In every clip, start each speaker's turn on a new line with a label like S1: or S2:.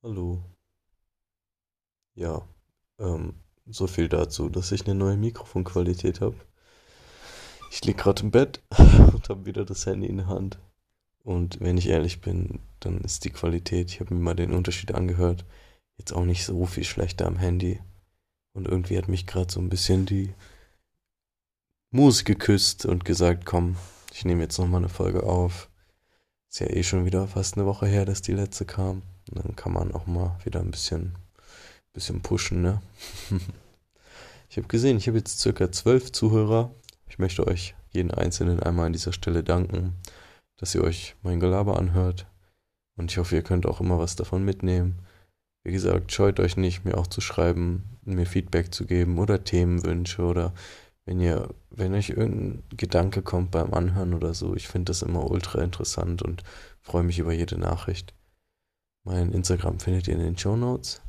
S1: Hallo. Ja, ähm, so viel dazu, dass ich eine neue Mikrofonqualität habe. Ich lieg gerade im Bett und habe wieder das Handy in der Hand. Und wenn ich ehrlich bin, dann ist die Qualität, ich habe mir mal den Unterschied angehört, jetzt auch nicht so viel schlechter am Handy. Und irgendwie hat mich gerade so ein bisschen die Muse geküsst und gesagt, komm, ich nehme jetzt nochmal eine Folge auf. Ist ja eh schon wieder fast eine Woche her, dass die letzte kam. Dann kann man auch mal wieder ein bisschen, bisschen pushen, ne? ich habe gesehen, ich habe jetzt circa zwölf Zuhörer. Ich möchte euch jeden Einzelnen einmal an dieser Stelle danken, dass ihr euch mein Gelaber anhört. Und ich hoffe, ihr könnt auch immer was davon mitnehmen. Wie gesagt, scheut euch nicht, mir auch zu schreiben, mir Feedback zu geben oder Themenwünsche oder wenn ihr, wenn euch irgendein Gedanke kommt beim Anhören oder so. Ich finde das immer ultra interessant und freue mich über jede Nachricht. Mein Instagram findet ihr in den Show Notes.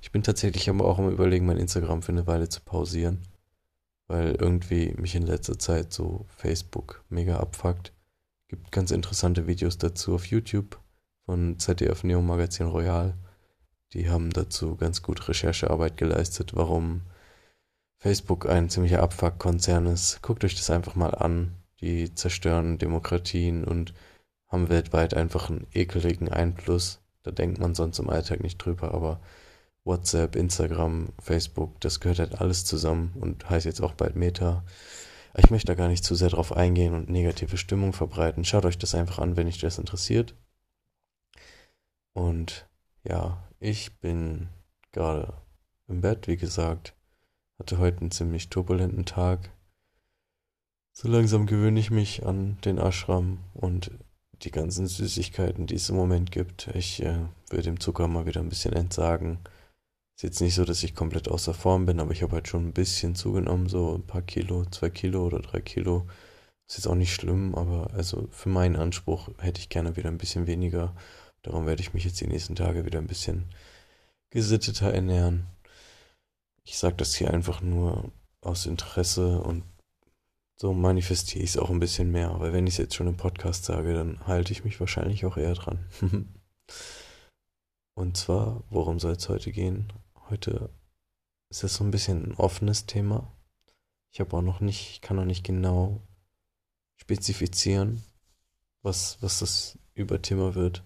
S1: Ich bin tatsächlich aber auch am überlegen, mein Instagram für eine Weile zu pausieren, weil irgendwie mich in letzter Zeit so Facebook mega abfuckt. Gibt ganz interessante Videos dazu auf YouTube von ZDF Neo Magazin Royal. Die haben dazu ganz gut Recherchearbeit geleistet, warum Facebook ein ziemlicher Abfuck-Konzern ist. Guckt euch das einfach mal an. Die zerstören Demokratien und haben weltweit einfach einen ekeligen Einfluss da denkt man sonst im Alltag nicht drüber, aber WhatsApp, Instagram, Facebook, das gehört halt alles zusammen und heißt jetzt auch bald Meta. Ich möchte da gar nicht zu sehr drauf eingehen und negative Stimmung verbreiten. Schaut euch das einfach an, wenn euch das interessiert. Und ja, ich bin gerade im Bett, wie gesagt. Hatte heute einen ziemlich turbulenten Tag. So langsam gewöhne ich mich an den Ashram und die ganzen Süßigkeiten, die es im Moment gibt. Ich äh, will dem Zucker mal wieder ein bisschen entsagen. Ist jetzt nicht so, dass ich komplett außer Form bin, aber ich habe halt schon ein bisschen zugenommen, so ein paar Kilo, zwei Kilo oder drei Kilo. Ist jetzt auch nicht schlimm, aber also für meinen Anspruch hätte ich gerne wieder ein bisschen weniger. Darum werde ich mich jetzt die nächsten Tage wieder ein bisschen gesitteter ernähren. Ich sage das hier einfach nur aus Interesse und so manifestiere ich es auch ein bisschen mehr. Weil wenn ich es jetzt schon im Podcast sage, dann halte ich mich wahrscheinlich auch eher dran. Und zwar, worum soll es heute gehen? Heute ist es so ein bisschen ein offenes Thema. Ich habe auch noch nicht, ich kann noch nicht genau spezifizieren, was, was das Überthema wird.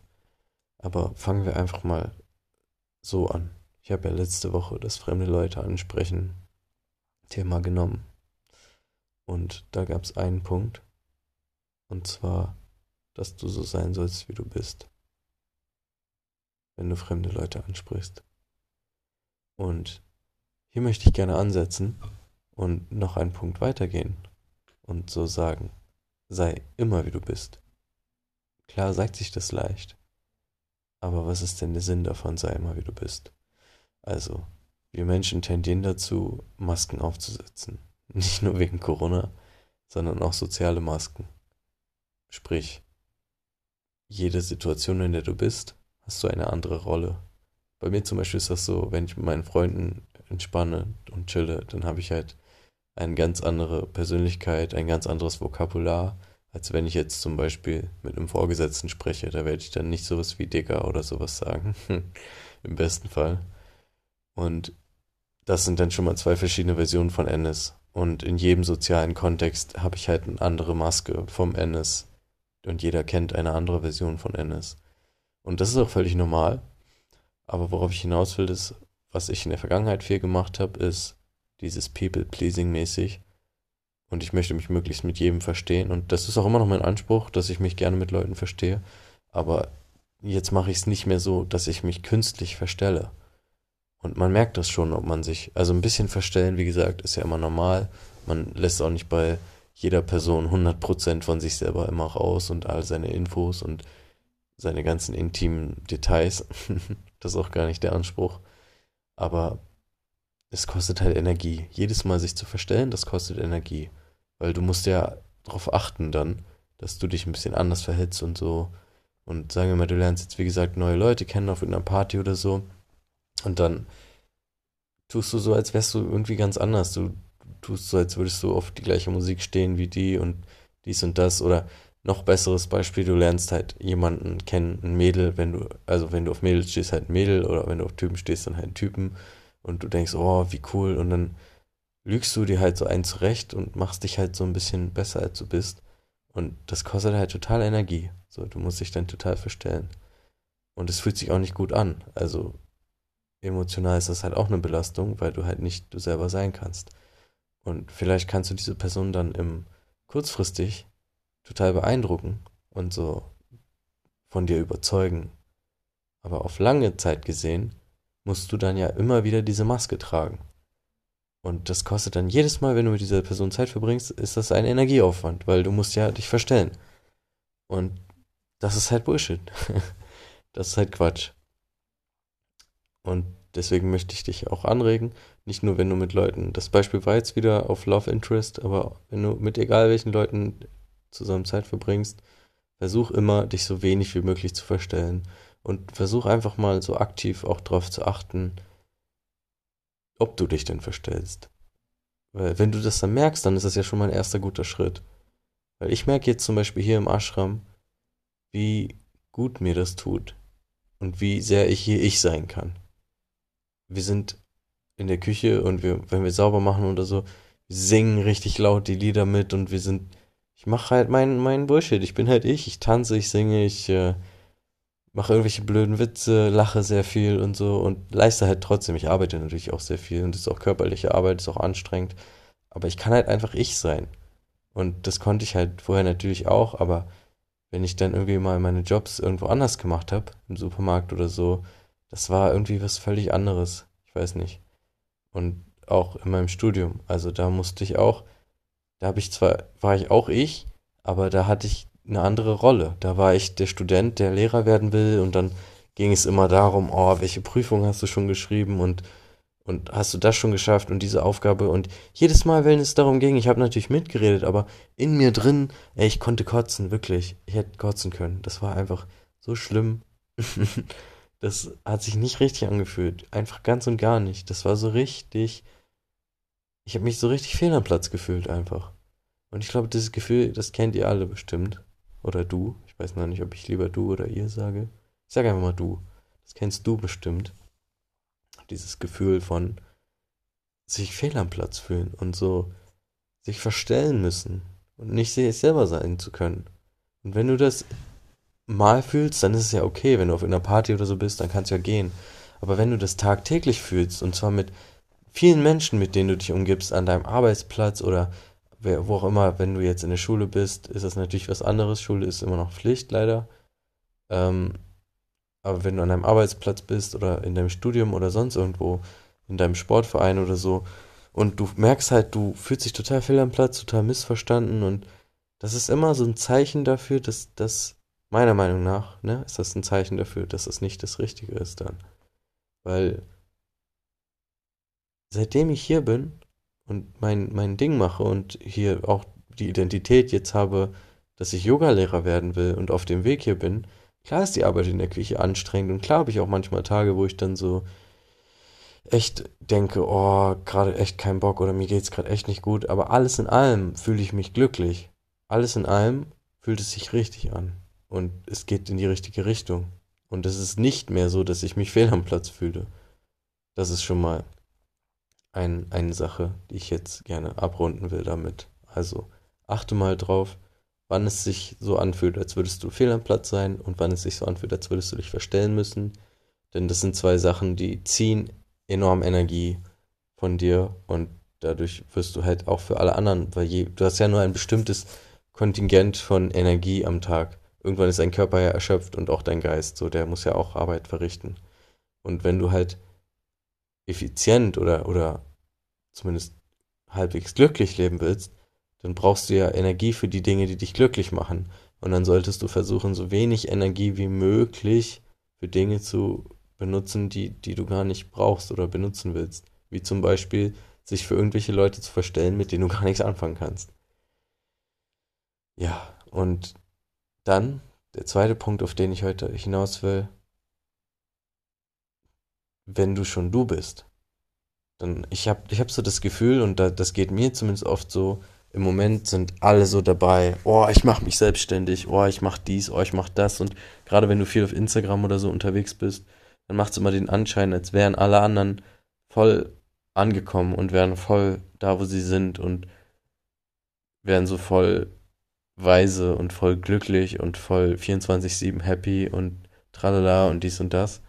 S1: Aber fangen wir einfach mal so an. Ich habe ja letzte Woche das fremde Leute ansprechen Thema genommen. Und da gab es einen Punkt, und zwar, dass du so sein sollst, wie du bist, wenn du fremde Leute ansprichst. Und hier möchte ich gerne ansetzen und noch einen Punkt weitergehen und so sagen, sei immer wie du bist. Klar sagt sich das leicht, aber was ist denn der Sinn davon, sei immer wie du bist? Also, wir Menschen tendieren dazu, Masken aufzusetzen. Nicht nur wegen Corona, sondern auch soziale Masken. Sprich, jede Situation, in der du bist, hast du eine andere Rolle. Bei mir zum Beispiel ist das so, wenn ich mit meinen Freunden entspanne und chille, dann habe ich halt eine ganz andere Persönlichkeit, ein ganz anderes Vokabular, als wenn ich jetzt zum Beispiel mit einem Vorgesetzten spreche. Da werde ich dann nicht sowas wie Dicker oder sowas sagen. Im besten Fall. Und das sind dann schon mal zwei verschiedene Versionen von Ennis. Und in jedem sozialen Kontext habe ich halt eine andere Maske vom NS. Und jeder kennt eine andere Version von NS. Und das ist auch völlig normal. Aber worauf ich hinaus will, ist, was ich in der Vergangenheit viel gemacht habe, ist dieses People-Pleasing-mäßig. Und ich möchte mich möglichst mit jedem verstehen. Und das ist auch immer noch mein Anspruch, dass ich mich gerne mit Leuten verstehe. Aber jetzt mache ich es nicht mehr so, dass ich mich künstlich verstelle. Und man merkt das schon, ob man sich, also ein bisschen verstellen, wie gesagt, ist ja immer normal. Man lässt auch nicht bei jeder Person 100% von sich selber immer raus und all seine Infos und seine ganzen intimen Details. das ist auch gar nicht der Anspruch. Aber es kostet halt Energie. Jedes Mal sich zu verstellen, das kostet Energie. Weil du musst ja darauf achten dann, dass du dich ein bisschen anders verhältst und so. Und sagen wir mal, du lernst jetzt, wie gesagt, neue Leute kennen auf einer Party oder so. Und dann tust du so, als wärst du irgendwie ganz anders. Du tust so, als würdest du auf die gleiche Musik stehen wie die und dies und das. Oder noch besseres Beispiel, du lernst halt jemanden kennen, ein Mädel, wenn du, also wenn du auf Mädels stehst, halt ein Mädel oder wenn du auf Typen stehst, dann halt einen Typen und du denkst, oh, wie cool und dann lügst du dir halt so einen zurecht und machst dich halt so ein bisschen besser, als du bist und das kostet halt total Energie. So, du musst dich dann total verstellen. Und es fühlt sich auch nicht gut an. Also emotional ist das halt auch eine Belastung, weil du halt nicht du selber sein kannst. Und vielleicht kannst du diese Person dann im kurzfristig total beeindrucken und so von dir überzeugen. Aber auf lange Zeit gesehen musst du dann ja immer wieder diese Maske tragen. Und das kostet dann jedes Mal, wenn du mit dieser Person Zeit verbringst, ist das ein Energieaufwand, weil du musst ja dich verstellen. Und das ist halt Bullshit. das ist halt Quatsch. Und deswegen möchte ich dich auch anregen, nicht nur wenn du mit Leuten, das Beispiel war jetzt wieder auf Love Interest, aber wenn du mit egal welchen Leuten zusammen Zeit verbringst, versuch immer, dich so wenig wie möglich zu verstellen. Und versuch einfach mal so aktiv auch darauf zu achten, ob du dich denn verstellst. Weil wenn du das dann merkst, dann ist das ja schon mal ein erster guter Schritt. Weil ich merke jetzt zum Beispiel hier im Ashram, wie gut mir das tut und wie sehr ich hier ich sein kann. Wir sind in der Küche und wir, wenn wir sauber machen oder so, singen richtig laut die Lieder mit und wir sind, ich mache halt meinen mein Bullshit. Ich bin halt ich. Ich tanze, ich singe, ich äh, mache irgendwelche blöden Witze, lache sehr viel und so und leiste halt trotzdem. Ich arbeite natürlich auch sehr viel und es ist auch körperliche Arbeit, ist auch anstrengend. Aber ich kann halt einfach ich sein. Und das konnte ich halt vorher natürlich auch, aber wenn ich dann irgendwie mal meine Jobs irgendwo anders gemacht habe, im Supermarkt oder so, das war irgendwie was völlig anderes. Ich weiß nicht. Und auch in meinem Studium. Also da musste ich auch, da habe ich zwar, war ich auch ich, aber da hatte ich eine andere Rolle. Da war ich der Student, der Lehrer werden will und dann ging es immer darum, oh, welche Prüfung hast du schon geschrieben und und hast du das schon geschafft und diese Aufgabe und jedes Mal, wenn es darum ging, ich habe natürlich mitgeredet, aber in mir drin, ey, ich konnte kotzen, wirklich. Ich hätte kotzen können. Das war einfach so schlimm. das hat sich nicht richtig angefühlt. Einfach ganz und gar nicht. Das war so richtig. Ich habe mich so richtig fehl am Platz gefühlt einfach. Und ich glaube, dieses Gefühl, das kennt ihr alle bestimmt. Oder du. Ich weiß noch nicht, ob ich lieber du oder ihr sage. Ich sage einfach mal du. Das kennst du bestimmt dieses Gefühl von sich fehl am Platz fühlen und so sich verstellen müssen und nicht selber sein zu können. Und wenn du das mal fühlst, dann ist es ja okay. Wenn du auf einer Party oder so bist, dann kannst du ja gehen. Aber wenn du das tagtäglich fühlst, und zwar mit vielen Menschen, mit denen du dich umgibst, an deinem Arbeitsplatz oder wo auch immer, wenn du jetzt in der Schule bist, ist das natürlich was anderes. Schule ist immer noch Pflicht, leider. Ähm, aber wenn du an deinem Arbeitsplatz bist oder in deinem Studium oder sonst irgendwo, in deinem Sportverein oder so, und du merkst halt, du fühlst dich total fehl am Platz, total missverstanden und das ist immer so ein Zeichen dafür, dass das, meiner Meinung nach, ne, ist das ein Zeichen dafür, dass das nicht das Richtige ist dann. Weil seitdem ich hier bin und mein, mein Ding mache und hier auch die Identität jetzt habe, dass ich Yogalehrer werden will und auf dem Weg hier bin, Klar ist die Arbeit in der Küche anstrengend und klar habe ich auch manchmal Tage, wo ich dann so echt denke, oh, gerade echt kein Bock oder mir geht's gerade echt nicht gut, aber alles in allem fühle ich mich glücklich. Alles in allem fühlt es sich richtig an und es geht in die richtige Richtung. Und es ist nicht mehr so, dass ich mich fehl am Platz fühle. Das ist schon mal ein, eine Sache, die ich jetzt gerne abrunden will damit. Also achte mal drauf, wann es sich so anfühlt, als würdest du fehl am Platz sein und wann es sich so anfühlt, als würdest du dich verstellen müssen. Denn das sind zwei Sachen, die ziehen enorm Energie von dir und dadurch wirst du halt auch für alle anderen, weil je, du hast ja nur ein bestimmtes Kontingent von Energie am Tag. Irgendwann ist dein Körper ja erschöpft und auch dein Geist, so der muss ja auch Arbeit verrichten. Und wenn du halt effizient oder, oder zumindest halbwegs glücklich leben willst, dann brauchst du ja Energie für die Dinge, die dich glücklich machen. Und dann solltest du versuchen, so wenig Energie wie möglich für Dinge zu benutzen, die, die du gar nicht brauchst oder benutzen willst. Wie zum Beispiel sich für irgendwelche Leute zu verstellen, mit denen du gar nichts anfangen kannst. Ja, und dann der zweite Punkt, auf den ich heute hinaus will, wenn du schon du bist, dann ich habe ich hab so das Gefühl, und da, das geht mir zumindest oft so, im Moment sind alle so dabei, oh, ich mache mich selbstständig, oh, ich mache dies, oh, ich mache das. Und gerade wenn du viel auf Instagram oder so unterwegs bist, dann macht es immer den Anschein, als wären alle anderen voll angekommen und wären voll da, wo sie sind und wären so voll weise und voll glücklich und voll 24-7 happy und tralala und dies und das.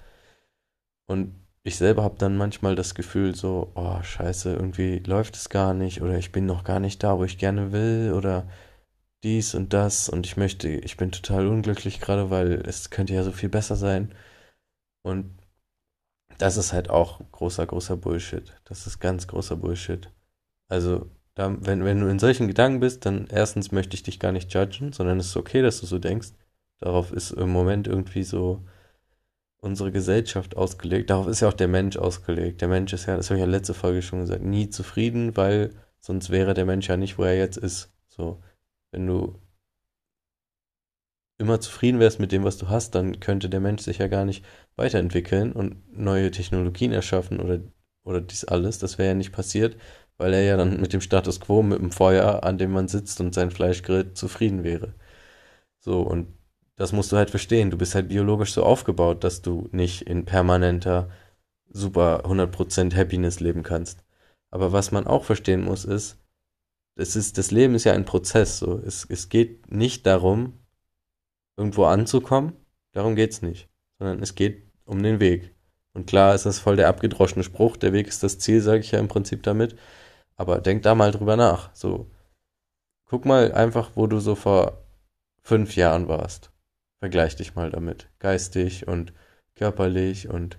S1: Und ich selber habe dann manchmal das Gefühl so, oh scheiße, irgendwie läuft es gar nicht oder ich bin noch gar nicht da, wo ich gerne will oder dies und das und ich möchte, ich bin total unglücklich gerade, weil es könnte ja so viel besser sein. Und das ist halt auch großer, großer Bullshit. Das ist ganz großer Bullshit. Also, da, wenn, wenn du in solchen Gedanken bist, dann erstens möchte ich dich gar nicht judgen, sondern es ist okay, dass du so denkst. Darauf ist im Moment irgendwie so unsere Gesellschaft ausgelegt. Darauf ist ja auch der Mensch ausgelegt. Der Mensch ist ja, das habe ich ja letzte Folge schon gesagt, nie zufrieden, weil sonst wäre der Mensch ja nicht, wo er jetzt ist. So, wenn du immer zufrieden wärst mit dem, was du hast, dann könnte der Mensch sich ja gar nicht weiterentwickeln und neue Technologien erschaffen oder, oder dies alles. Das wäre ja nicht passiert, weil er ja dann mit dem Status quo, mit dem Feuer, an dem man sitzt und sein Fleisch grillt, zufrieden wäre. So, und das musst du halt verstehen. Du bist halt biologisch so aufgebaut, dass du nicht in permanenter, super 100% Happiness leben kannst. Aber was man auch verstehen muss, ist, es ist, das Leben ist ja ein Prozess, so. Es, es geht nicht darum, irgendwo anzukommen. Darum geht's nicht. Sondern es geht um den Weg. Und klar ist das voll der abgedroschene Spruch, der Weg ist das Ziel, sage ich ja im Prinzip damit. Aber denk da mal drüber nach. So, guck mal einfach, wo du so vor fünf Jahren warst. Vergleich dich mal damit. Geistig und körperlich und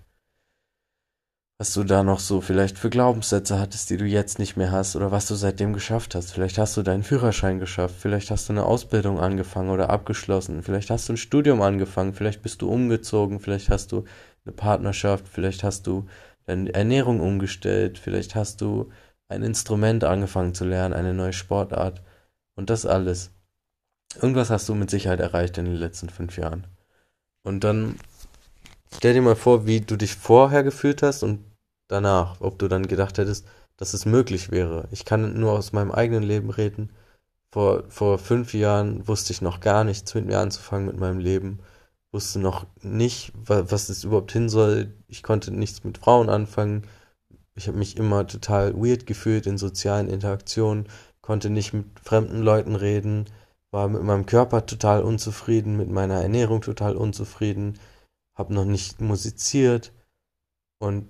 S1: was du da noch so vielleicht für Glaubenssätze hattest, die du jetzt nicht mehr hast oder was du seitdem geschafft hast. Vielleicht hast du deinen Führerschein geschafft, vielleicht hast du eine Ausbildung angefangen oder abgeschlossen, vielleicht hast du ein Studium angefangen, vielleicht bist du umgezogen, vielleicht hast du eine Partnerschaft, vielleicht hast du deine Ernährung umgestellt, vielleicht hast du ein Instrument angefangen zu lernen, eine neue Sportart und das alles. Irgendwas hast du mit Sicherheit erreicht in den letzten fünf Jahren. Und dann stell dir mal vor, wie du dich vorher gefühlt hast und danach, ob du dann gedacht hättest, dass es möglich wäre. Ich kann nur aus meinem eigenen Leben reden. Vor, vor fünf Jahren wusste ich noch gar nichts mit mir anzufangen mit meinem Leben. Wusste noch nicht, was es überhaupt hin soll. Ich konnte nichts mit Frauen anfangen. Ich habe mich immer total weird gefühlt in sozialen Interaktionen, konnte nicht mit fremden Leuten reden war mit meinem Körper total unzufrieden, mit meiner Ernährung total unzufrieden, habe noch nicht musiziert und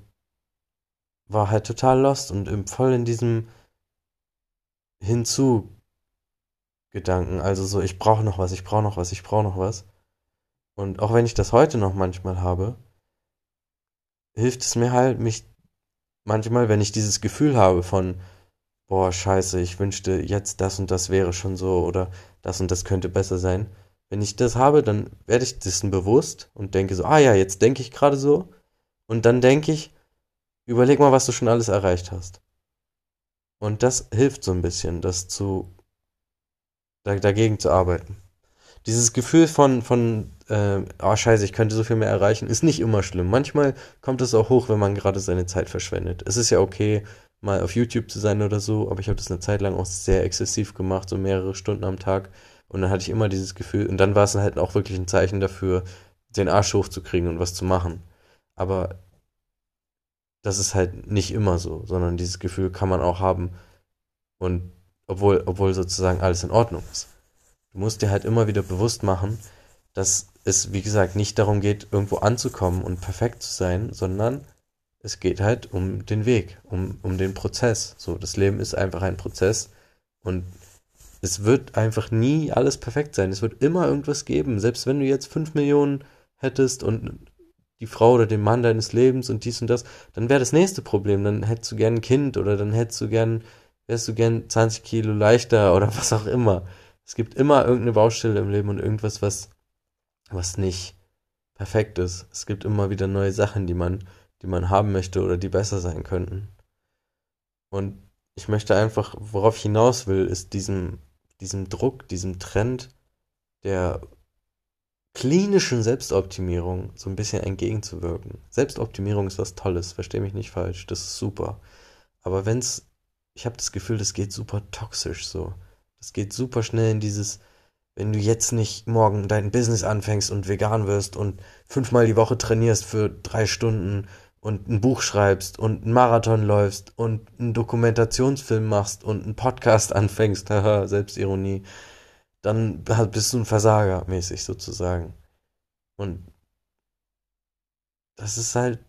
S1: war halt total lost und voll in diesem Hinzu-Gedanken. Also so, ich brauche noch was, ich brauche noch was, ich brauche noch was. Und auch wenn ich das heute noch manchmal habe, hilft es mir halt, mich manchmal, wenn ich dieses Gefühl habe von, boah, scheiße, ich wünschte jetzt das und das wäre schon so oder das und das könnte besser sein. Wenn ich das habe, dann werde ich dessen bewusst und denke so, ah ja, jetzt denke ich gerade so. Und dann denke ich, überleg mal, was du schon alles erreicht hast. Und das hilft so ein bisschen, das zu, da, dagegen zu arbeiten. Dieses Gefühl von, von, äh, oh scheiße, ich könnte so viel mehr erreichen, ist nicht immer schlimm. Manchmal kommt es auch hoch, wenn man gerade seine Zeit verschwendet. Es ist ja okay, mal auf YouTube zu sein oder so, aber ich habe das eine Zeit lang auch sehr exzessiv gemacht, so mehrere Stunden am Tag. Und dann hatte ich immer dieses Gefühl, und dann war es halt auch wirklich ein Zeichen dafür, den Arsch hochzukriegen und was zu machen. Aber das ist halt nicht immer so, sondern dieses Gefühl kann man auch haben. Und obwohl, obwohl sozusagen alles in Ordnung ist. Du musst dir halt immer wieder bewusst machen, dass es, wie gesagt, nicht darum geht, irgendwo anzukommen und perfekt zu sein, sondern es geht halt um den Weg, um, um den Prozess. So, das Leben ist einfach ein Prozess und es wird einfach nie alles perfekt sein. Es wird immer irgendwas geben. Selbst wenn du jetzt fünf Millionen hättest und die Frau oder den Mann deines Lebens und dies und das, dann wäre das nächste Problem. Dann hättest du gern ein Kind oder dann hättest du gern, wärst du gern 20 Kilo leichter oder was auch immer. Es gibt immer irgendeine Baustelle im Leben und irgendwas, was, was nicht perfekt ist. Es gibt immer wieder neue Sachen, die man die man haben möchte oder die besser sein könnten. Und ich möchte einfach, worauf ich hinaus will, ist diesem, diesem Druck, diesem Trend der klinischen Selbstoptimierung so ein bisschen entgegenzuwirken. Selbstoptimierung ist was Tolles, verstehe mich nicht falsch, das ist super. Aber wenn es, ich habe das Gefühl, das geht super toxisch so. Das geht super schnell in dieses, wenn du jetzt nicht morgen dein Business anfängst und vegan wirst und fünfmal die Woche trainierst für drei Stunden und ein Buch schreibst und einen Marathon läufst und einen Dokumentationsfilm machst und einen Podcast anfängst, haha, Selbstironie, dann bist du ein Versager mäßig sozusagen. Und das ist halt,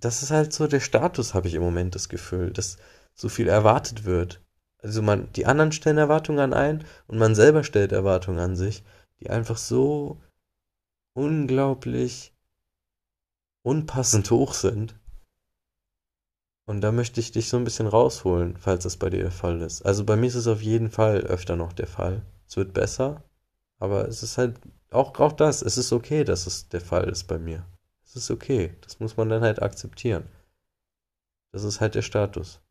S1: das ist halt so der Status, habe ich im Moment das Gefühl, dass so viel erwartet wird. Also man, die anderen stellen Erwartungen an einen und man selber stellt Erwartungen an sich, die einfach so unglaublich unpassend hoch sind. Und da möchte ich dich so ein bisschen rausholen, falls das bei dir der Fall ist. Also bei mir ist es auf jeden Fall öfter noch der Fall. Es wird besser, aber es ist halt auch, auch das, es ist okay, dass es der Fall ist bei mir. Es ist okay. Das muss man dann halt akzeptieren. Das ist halt der Status.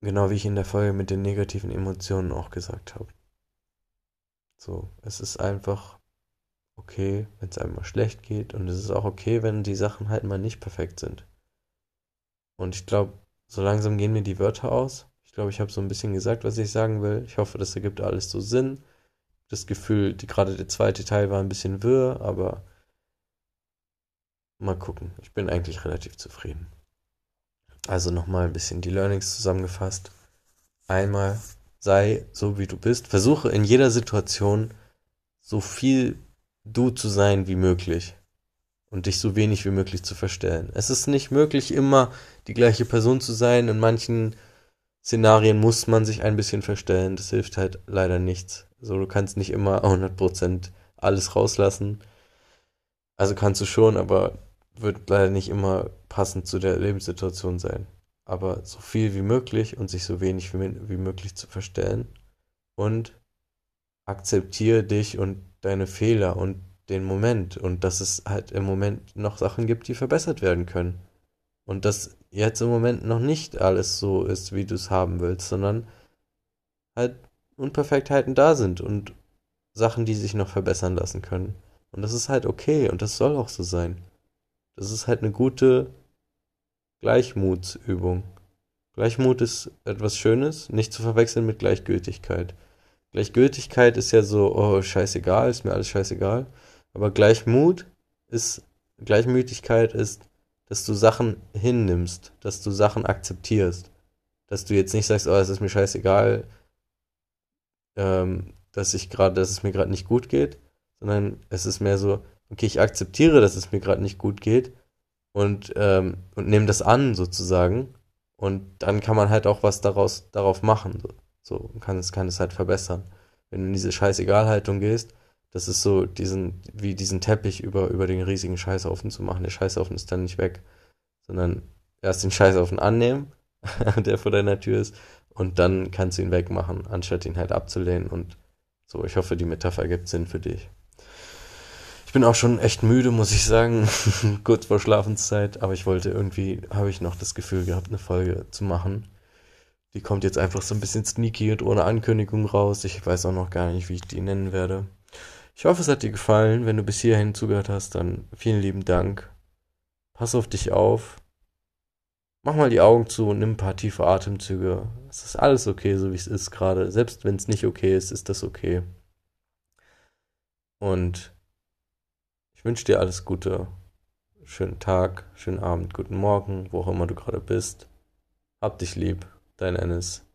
S1: Genau wie ich in der Folge mit den negativen Emotionen auch gesagt habe. So, es ist einfach okay, wenn es einem mal schlecht geht und es ist auch okay, wenn die Sachen halt mal nicht perfekt sind. Und ich glaube, so langsam gehen mir die Wörter aus. Ich glaube, ich habe so ein bisschen gesagt, was ich sagen will. Ich hoffe, das ergibt alles so Sinn. Das Gefühl, die, gerade der zweite Teil war ein bisschen wirr, aber mal gucken. Ich bin eigentlich relativ zufrieden. Also nochmal ein bisschen die Learnings zusammengefasst. Einmal sei so, wie du bist. Versuche in jeder Situation so viel du zu sein wie möglich und dich so wenig wie möglich zu verstellen. Es ist nicht möglich, immer die gleiche Person zu sein. In manchen Szenarien muss man sich ein bisschen verstellen. Das hilft halt leider nichts. So, du kannst nicht immer 100% alles rauslassen. Also kannst du schon, aber wird leider nicht immer passend zu der Lebenssituation sein aber so viel wie möglich und sich so wenig wie, möglich zu verstellen und akzeptiere dich und deine Fehler und den Moment und dass es halt im Moment noch Sachen gibt, die verbessert werden können. Und dass jetzt im Moment noch nicht alles so ist, wie du es haben willst, sondern halt Unperfektheiten da sind und Sachen, die sich noch verbessern lassen können. Und das ist halt okay und das soll auch so sein. Das ist halt eine gute Gleichmutsübung. Gleichmut ist etwas Schönes, nicht zu verwechseln mit Gleichgültigkeit. Gleichgültigkeit ist ja so, oh, scheißegal, ist mir alles scheißegal. Aber Gleichmut ist, Gleichmütigkeit ist, dass du Sachen hinnimmst, dass du Sachen akzeptierst. Dass du jetzt nicht sagst, oh, es ist mir scheißegal, ähm, dass ich gerade, dass es mir gerade nicht gut geht, sondern es ist mehr so, okay, ich akzeptiere, dass es mir gerade nicht gut geht und, ähm, und nehme das an sozusagen. Und dann kann man halt auch was daraus, darauf machen. So, so kann es, kann es halt verbessern. Wenn du in diese Scheißegal-Haltung gehst, das ist so diesen, wie diesen Teppich über, über den riesigen Scheißhaufen zu machen. Der Scheißhaufen ist dann nicht weg, sondern erst den Scheißhaufen annehmen, der vor deiner Tür ist, und dann kannst du ihn wegmachen, anstatt ihn halt abzulehnen. Und so, ich hoffe, die Metapher ergibt Sinn für dich. Ich bin auch schon echt müde, muss ich sagen, kurz vor Schlafenszeit, aber ich wollte irgendwie, habe ich noch das Gefühl gehabt, eine Folge zu machen. Die kommt jetzt einfach so ein bisschen sneaky und ohne Ankündigung raus. Ich weiß auch noch gar nicht, wie ich die nennen werde. Ich hoffe, es hat dir gefallen. Wenn du bis hierhin zugehört hast, dann vielen lieben Dank. Pass auf dich auf. Mach mal die Augen zu und nimm ein paar tiefe Atemzüge. Es ist alles okay, so wie es ist gerade. Selbst wenn es nicht okay ist, ist das okay. Und ich wünsche dir alles Gute. Schönen Tag, schönen Abend, guten Morgen, wo auch immer du gerade bist. Hab dich lieb, dein Ennis.